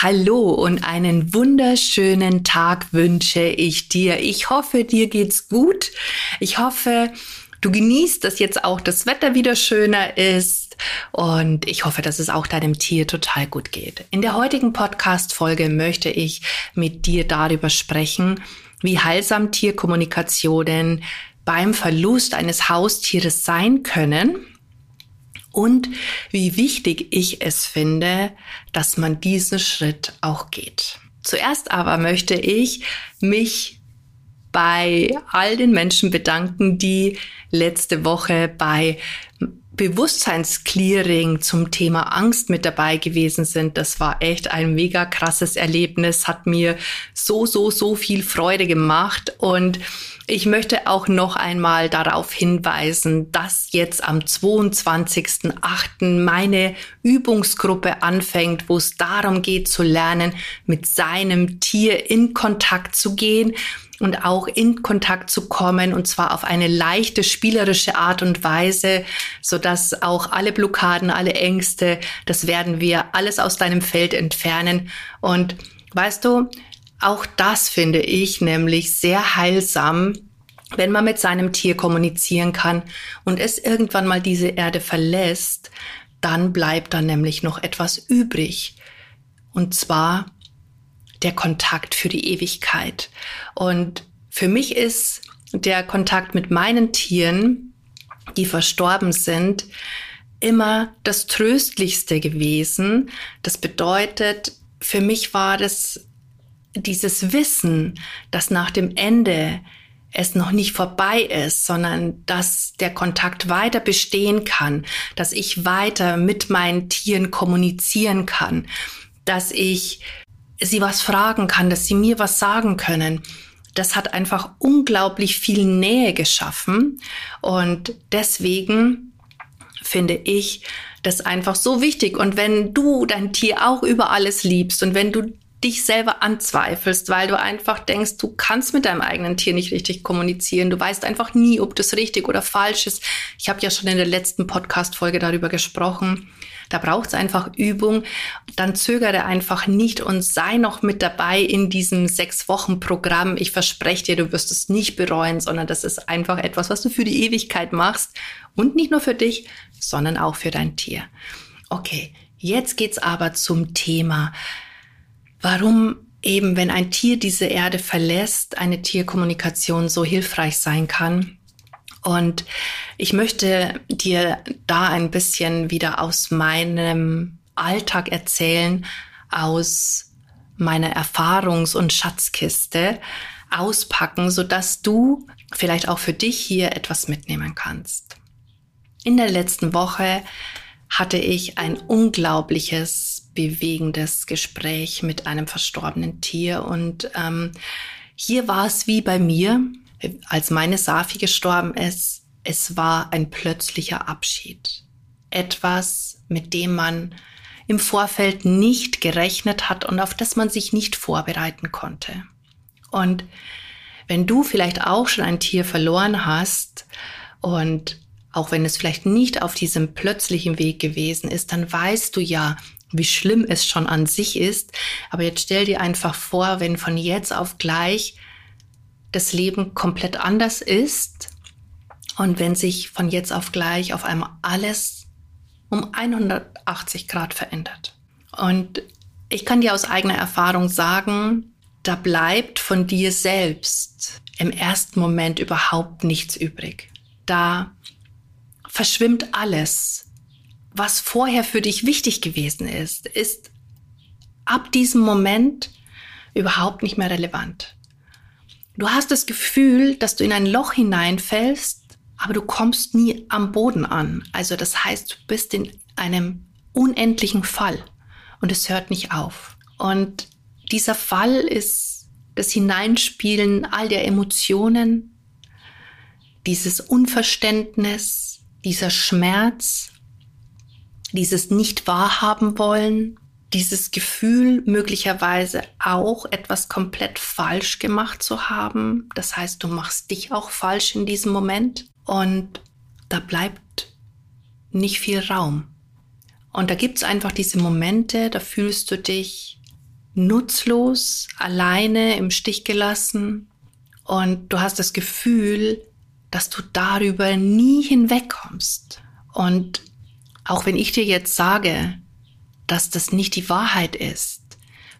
Hallo und einen wunderschönen Tag wünsche ich dir. Ich hoffe, dir geht's gut. Ich hoffe, du genießt, dass jetzt auch das Wetter wieder schöner ist. Und ich hoffe, dass es auch deinem Tier total gut geht. In der heutigen Podcast-Folge möchte ich mit dir darüber sprechen, wie heilsam Tierkommunikationen beim Verlust eines Haustieres sein können und wie wichtig ich es finde, dass man diesen Schritt auch geht. Zuerst aber möchte ich mich bei all den Menschen bedanken, die letzte Woche bei Bewusstseinsclearing zum Thema Angst mit dabei gewesen sind. Das war echt ein mega krasses Erlebnis, hat mir so, so, so viel Freude gemacht und ich möchte auch noch einmal darauf hinweisen, dass jetzt am 22.08. meine Übungsgruppe anfängt, wo es darum geht zu lernen, mit seinem Tier in Kontakt zu gehen und auch in Kontakt zu kommen und zwar auf eine leichte spielerische Art und Weise, so dass auch alle Blockaden, alle Ängste, das werden wir alles aus deinem Feld entfernen und weißt du, auch das finde ich nämlich sehr heilsam, wenn man mit seinem Tier kommunizieren kann und es irgendwann mal diese Erde verlässt, dann bleibt da nämlich noch etwas übrig. Und zwar der Kontakt für die Ewigkeit. Und für mich ist der Kontakt mit meinen Tieren, die verstorben sind, immer das Tröstlichste gewesen. Das bedeutet, für mich war das dieses Wissen, dass nach dem Ende es noch nicht vorbei ist, sondern dass der Kontakt weiter bestehen kann, dass ich weiter mit meinen Tieren kommunizieren kann, dass ich sie was fragen kann, dass sie mir was sagen können. Das hat einfach unglaublich viel Nähe geschaffen und deswegen finde ich das einfach so wichtig. Und wenn du dein Tier auch über alles liebst und wenn du dich selber anzweifelst, weil du einfach denkst, du kannst mit deinem eigenen Tier nicht richtig kommunizieren. Du weißt einfach nie, ob das richtig oder falsch ist. Ich habe ja schon in der letzten Podcast-Folge darüber gesprochen. Da braucht es einfach Übung. Dann zögere einfach nicht und sei noch mit dabei in diesem sechs Wochen Programm. Ich verspreche dir, du wirst es nicht bereuen, sondern das ist einfach etwas, was du für die Ewigkeit machst und nicht nur für dich, sondern auch für dein Tier. Okay, jetzt geht's aber zum Thema warum eben, wenn ein Tier diese Erde verlässt, eine Tierkommunikation so hilfreich sein kann. Und ich möchte dir da ein bisschen wieder aus meinem Alltag erzählen, aus meiner Erfahrungs- und Schatzkiste auspacken, so dass du vielleicht auch für dich hier etwas mitnehmen kannst. In der letzten Woche hatte ich ein unglaubliches, bewegendes Gespräch mit einem verstorbenen Tier. Und ähm, hier war es wie bei mir, als meine Safi gestorben ist. Es war ein plötzlicher Abschied. Etwas, mit dem man im Vorfeld nicht gerechnet hat und auf das man sich nicht vorbereiten konnte. Und wenn du vielleicht auch schon ein Tier verloren hast und auch wenn es vielleicht nicht auf diesem plötzlichen Weg gewesen ist, dann weißt du ja, wie schlimm es schon an sich ist. Aber jetzt stell dir einfach vor, wenn von jetzt auf gleich das Leben komplett anders ist und wenn sich von jetzt auf gleich auf einmal alles um 180 Grad verändert. Und ich kann dir aus eigener Erfahrung sagen, da bleibt von dir selbst im ersten Moment überhaupt nichts übrig. Da verschwimmt alles. Was vorher für dich wichtig gewesen ist, ist ab diesem Moment überhaupt nicht mehr relevant. Du hast das Gefühl, dass du in ein Loch hineinfällst, aber du kommst nie am Boden an. Also das heißt, du bist in einem unendlichen Fall und es hört nicht auf. Und dieser Fall ist das Hineinspielen all der Emotionen, dieses Unverständnis, dieser Schmerz, dieses nicht wahrhaben wollen, dieses Gefühl möglicherweise auch etwas komplett falsch gemacht zu haben. Das heißt, du machst dich auch falsch in diesem Moment und da bleibt nicht viel Raum. Und da gibt's einfach diese Momente, da fühlst du dich nutzlos, alleine, im Stich gelassen und du hast das Gefühl, dass du darüber nie hinwegkommst. Und auch wenn ich dir jetzt sage, dass das nicht die Wahrheit ist,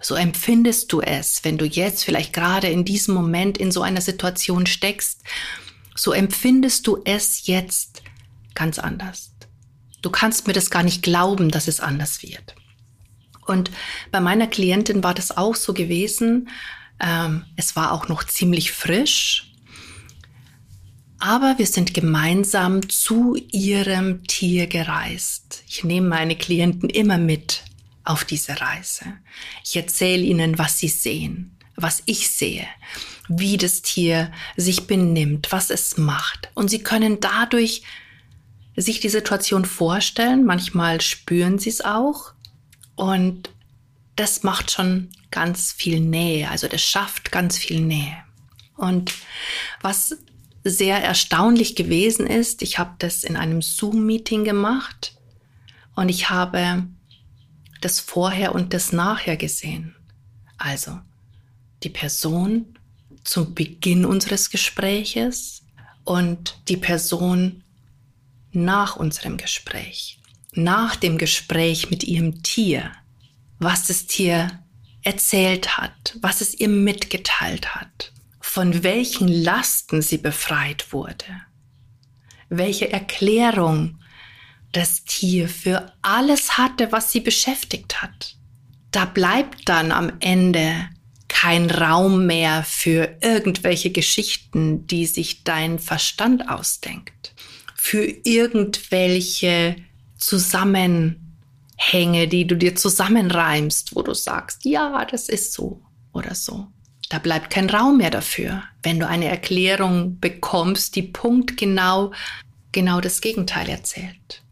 so empfindest du es, wenn du jetzt vielleicht gerade in diesem Moment in so einer Situation steckst, so empfindest du es jetzt ganz anders. Du kannst mir das gar nicht glauben, dass es anders wird. Und bei meiner Klientin war das auch so gewesen. Ähm, es war auch noch ziemlich frisch. Aber wir sind gemeinsam zu ihrem Tier gereist. Ich nehme meine Klienten immer mit auf diese Reise. Ich erzähle ihnen, was sie sehen, was ich sehe, wie das Tier sich benimmt, was es macht. Und sie können dadurch sich die Situation vorstellen. Manchmal spüren sie es auch. Und das macht schon ganz viel Nähe. Also das schafft ganz viel Nähe. Und was sehr erstaunlich gewesen ist, ich habe das in einem Zoom-Meeting gemacht und ich habe das Vorher und das Nachher gesehen. Also die Person zum Beginn unseres Gespräches und die Person nach unserem Gespräch, nach dem Gespräch mit ihrem Tier, was das Tier erzählt hat, was es ihr mitgeteilt hat, von welchen Lasten sie befreit wurde, welche Erklärung das Tier für alles hatte, was sie beschäftigt hat. Da bleibt dann am Ende kein Raum mehr für irgendwelche Geschichten, die sich dein Verstand ausdenkt für irgendwelche Zusammenhänge, die du dir zusammenreimst, wo du sagst, ja, das ist so oder so. Da bleibt kein Raum mehr dafür, wenn du eine Erklärung bekommst, die punktgenau genau das Gegenteil erzählt.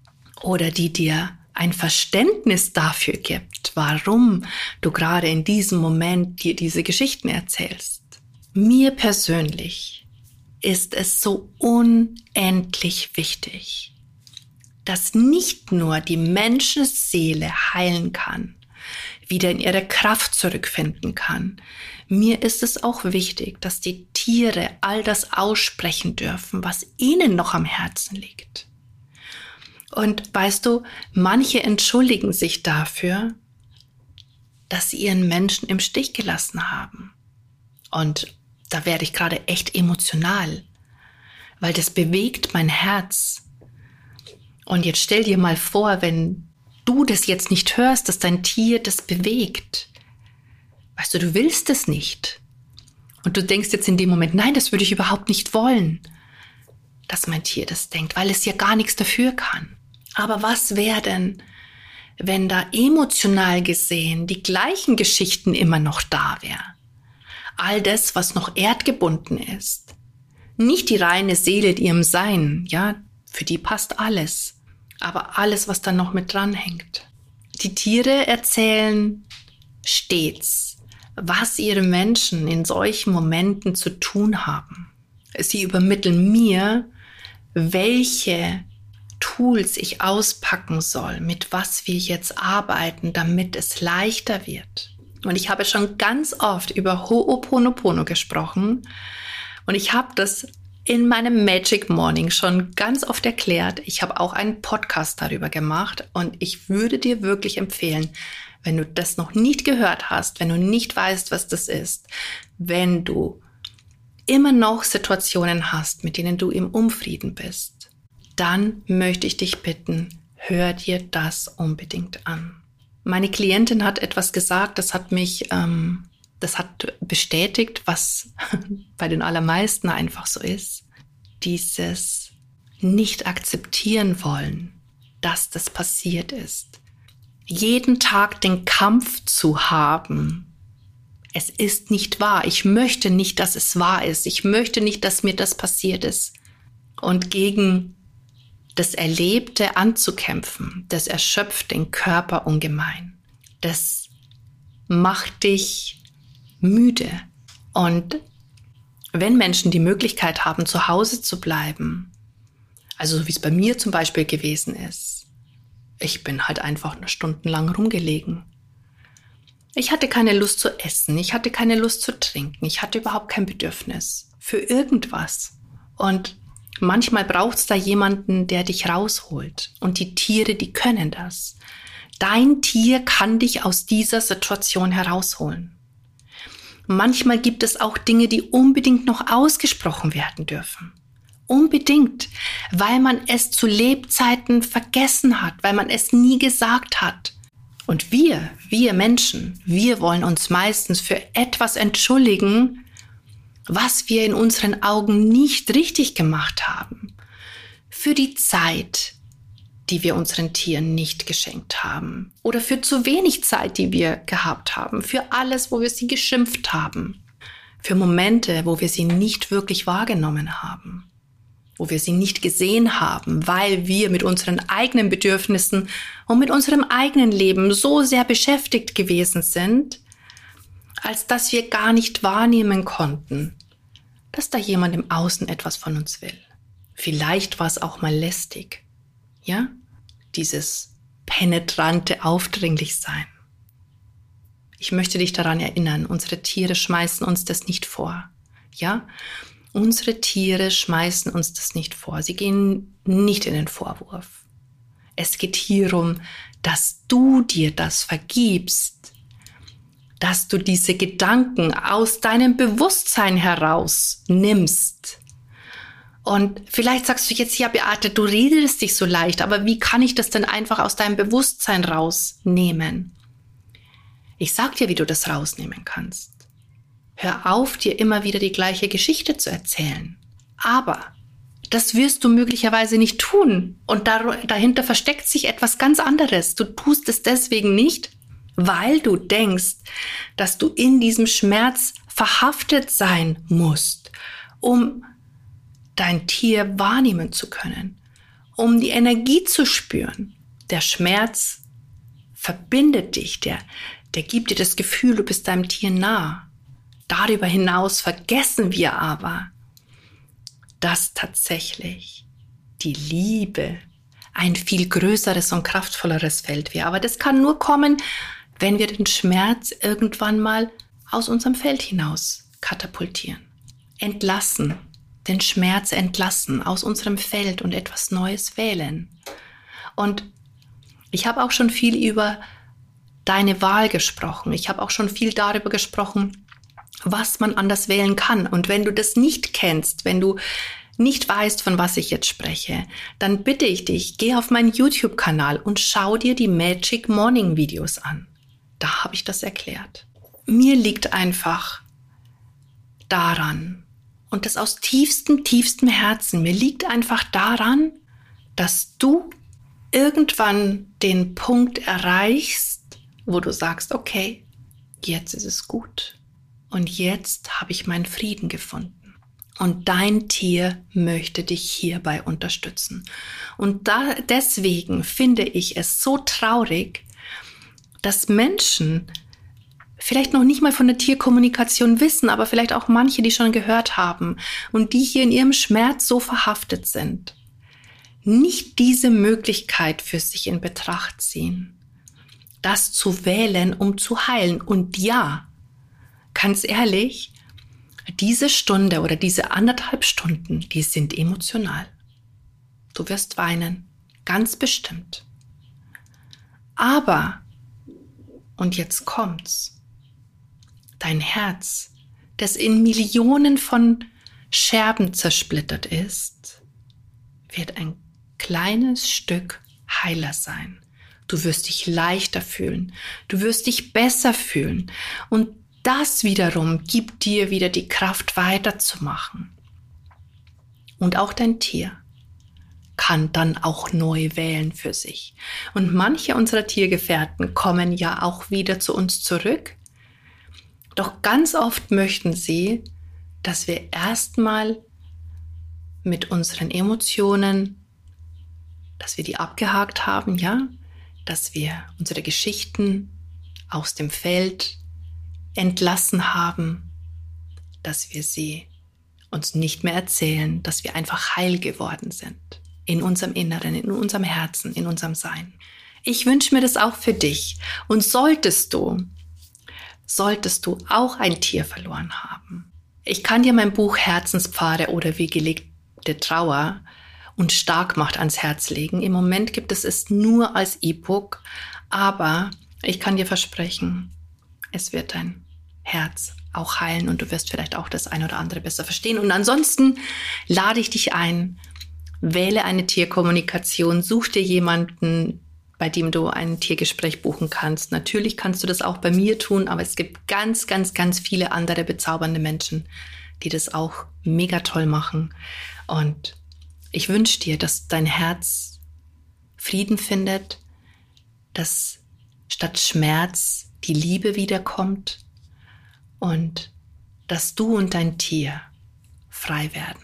Oder die dir ein Verständnis dafür gibt, warum du gerade in diesem Moment dir diese Geschichten erzählst. Mir persönlich ist es so unendlich wichtig, dass nicht nur die Menschenseele heilen kann, wieder in ihre Kraft zurückfinden kann. Mir ist es auch wichtig, dass die Tiere all das aussprechen dürfen, was ihnen noch am Herzen liegt. Und weißt du, manche entschuldigen sich dafür, dass sie ihren Menschen im Stich gelassen haben. Und da werde ich gerade echt emotional, weil das bewegt mein Herz. Und jetzt stell dir mal vor, wenn du das jetzt nicht hörst, dass dein Tier das bewegt. Weißt du, du willst es nicht. Und du denkst jetzt in dem Moment, nein, das würde ich überhaupt nicht wollen, dass mein Tier das denkt, weil es ja gar nichts dafür kann. Aber was wäre denn, wenn da emotional gesehen die gleichen Geschichten immer noch da wären? all das, was noch erdgebunden ist. Nicht die reine Seele in ihrem Sein, ja, für die passt alles, aber alles, was dann noch mit dranhängt. Die Tiere erzählen stets, was ihre Menschen in solchen Momenten zu tun haben. Sie übermitteln mir, welche Tools ich auspacken soll, mit was wir jetzt arbeiten, damit es leichter wird. Und ich habe schon ganz oft über Ho'oponopono gesprochen. Und ich habe das in meinem Magic Morning schon ganz oft erklärt. Ich habe auch einen Podcast darüber gemacht. Und ich würde dir wirklich empfehlen, wenn du das noch nicht gehört hast, wenn du nicht weißt, was das ist, wenn du immer noch Situationen hast, mit denen du im Unfrieden bist, dann möchte ich dich bitten, hör dir das unbedingt an. Meine Klientin hat etwas gesagt, das hat mich, ähm, das hat bestätigt, was bei den allermeisten einfach so ist. Dieses nicht akzeptieren wollen, dass das passiert ist. Jeden Tag den Kampf zu haben, Es ist nicht wahr. Ich möchte nicht, dass es wahr ist. Ich möchte nicht, dass mir das passiert ist. Und gegen das Erlebte anzukämpfen, das erschöpft den Körper ungemein. Das macht dich müde. Und wenn Menschen die Möglichkeit haben, zu Hause zu bleiben, also wie es bei mir zum Beispiel gewesen ist, ich bin halt einfach nur stundenlang rumgelegen. Ich hatte keine Lust zu essen, ich hatte keine Lust zu trinken, ich hatte überhaupt kein Bedürfnis für irgendwas. Und manchmal braucht es da jemanden, der dich rausholt. Und die Tiere, die können das. Dein Tier kann dich aus dieser Situation herausholen. Manchmal gibt es auch Dinge, die unbedingt noch ausgesprochen werden dürfen. Unbedingt, weil man es zu Lebzeiten vergessen hat, weil man es nie gesagt hat. Und wir, wir Menschen, wir wollen uns meistens für etwas entschuldigen, was wir in unseren Augen nicht richtig gemacht haben. Für die Zeit, die wir unseren Tieren nicht geschenkt haben. Oder für zu wenig Zeit, die wir gehabt haben. Für alles, wo wir sie geschimpft haben. Für Momente, wo wir sie nicht wirklich wahrgenommen haben. Wo wir sie nicht gesehen haben, weil wir mit unseren eigenen Bedürfnissen und mit unserem eigenen Leben so sehr beschäftigt gewesen sind, als dass wir gar nicht wahrnehmen konnten, dass da jemand im Außen etwas von uns will. Vielleicht war es auch mal lästig ja, dieses penetrante Aufdringlichsein. Ich möchte dich daran erinnern, unsere Tiere schmeißen uns das nicht vor. Ja? Unsere Tiere schmeißen uns das nicht vor. Sie gehen nicht in den Vorwurf. Es geht hierum, dass du dir das vergibst, dass du diese Gedanken aus deinem Bewusstsein heraus nimmst und vielleicht sagst du jetzt, ja, Beate, du redest dich so leicht, aber wie kann ich das denn einfach aus deinem Bewusstsein rausnehmen? Ich sag dir, wie du das rausnehmen kannst. Hör auf, dir immer wieder die gleiche Geschichte zu erzählen. Aber das wirst du möglicherweise nicht tun. Und dahinter versteckt sich etwas ganz anderes. Du tust es deswegen nicht, weil du denkst, dass du in diesem Schmerz verhaftet sein musst, um dein Tier wahrnehmen zu können, um die Energie zu spüren. Der Schmerz verbindet dich, der, der gibt dir das Gefühl, du bist deinem Tier nah. Darüber hinaus vergessen wir aber, dass tatsächlich die Liebe ein viel größeres und kraftvolleres Feld wäre. Aber das kann nur kommen, wenn wir den Schmerz irgendwann mal aus unserem Feld hinaus katapultieren, entlassen, den Schmerz entlassen, aus unserem Feld und etwas Neues wählen. Und ich habe auch schon viel über deine Wahl gesprochen. Ich habe auch schon viel darüber gesprochen, was man anders wählen kann. Und wenn du das nicht kennst, wenn du nicht weißt, von was ich jetzt spreche, dann bitte ich dich, geh auf meinen YouTube-Kanal und schau dir die Magic Morning Videos an. Da habe ich das erklärt. Mir liegt einfach daran, und das aus tiefstem, tiefstem Herzen. Mir liegt einfach daran, dass du irgendwann den Punkt erreichst, wo du sagst, okay, jetzt ist es gut. Und jetzt habe ich meinen Frieden gefunden. Und dein Tier möchte dich hierbei unterstützen. Und da, deswegen finde ich es so traurig, dass Menschen vielleicht noch nicht mal von der Tierkommunikation wissen, aber vielleicht auch manche, die schon gehört haben und die hier in ihrem Schmerz so verhaftet sind, nicht diese Möglichkeit für sich in Betracht ziehen, das zu wählen, um zu heilen. Und ja, ganz ehrlich, diese Stunde oder diese anderthalb Stunden, die sind emotional. Du wirst weinen, ganz bestimmt. Aber, und jetzt kommt's, dein Herz, das in Millionen von Scherben zersplittert ist, wird ein kleines Stück heiler sein. Du wirst dich leichter fühlen, du wirst dich besser fühlen und das wiederum gibt dir wieder die Kraft weiterzumachen. Und auch dein Tier kann dann auch neu wählen für sich. Und manche unserer Tiergefährten kommen ja auch wieder zu uns zurück, Doch ganz oft möchten sie, dass wir erstmal mit unseren Emotionen, dass wir die abgehakt haben, ja, dass wir unsere Geschichten aus dem Feld entlassen haben, dass wir sie uns nicht mehr erzählen, dass wir einfach heil geworden sind in unserem Inneren, in unserem Herzen, in unserem Sein. Ich wünsche mir das auch für dich. Und solltest du, solltest du auch ein Tier verloren haben, ich kann dir mein Buch Herzenspfade oder wie gelegte Trauer und Starkmacht ans Herz legen. Im Moment gibt es es nur als E-Book, aber ich kann dir versprechen, es wird dein Herz auch heilen und du wirst vielleicht auch das ein oder andere besser verstehen. Und ansonsten lade ich dich ein, wähle eine Tierkommunikation, such dir jemanden, bei dem du ein Tiergespräch buchen kannst. Natürlich kannst du das auch bei mir tun, aber es gibt ganz, ganz, ganz viele andere bezaubernde Menschen, die das auch mega toll machen. Und ich wünsche dir, dass dein Herz Frieden findet, dass statt Schmerz die Liebe wiederkommt und dass du und dein Tier frei werden.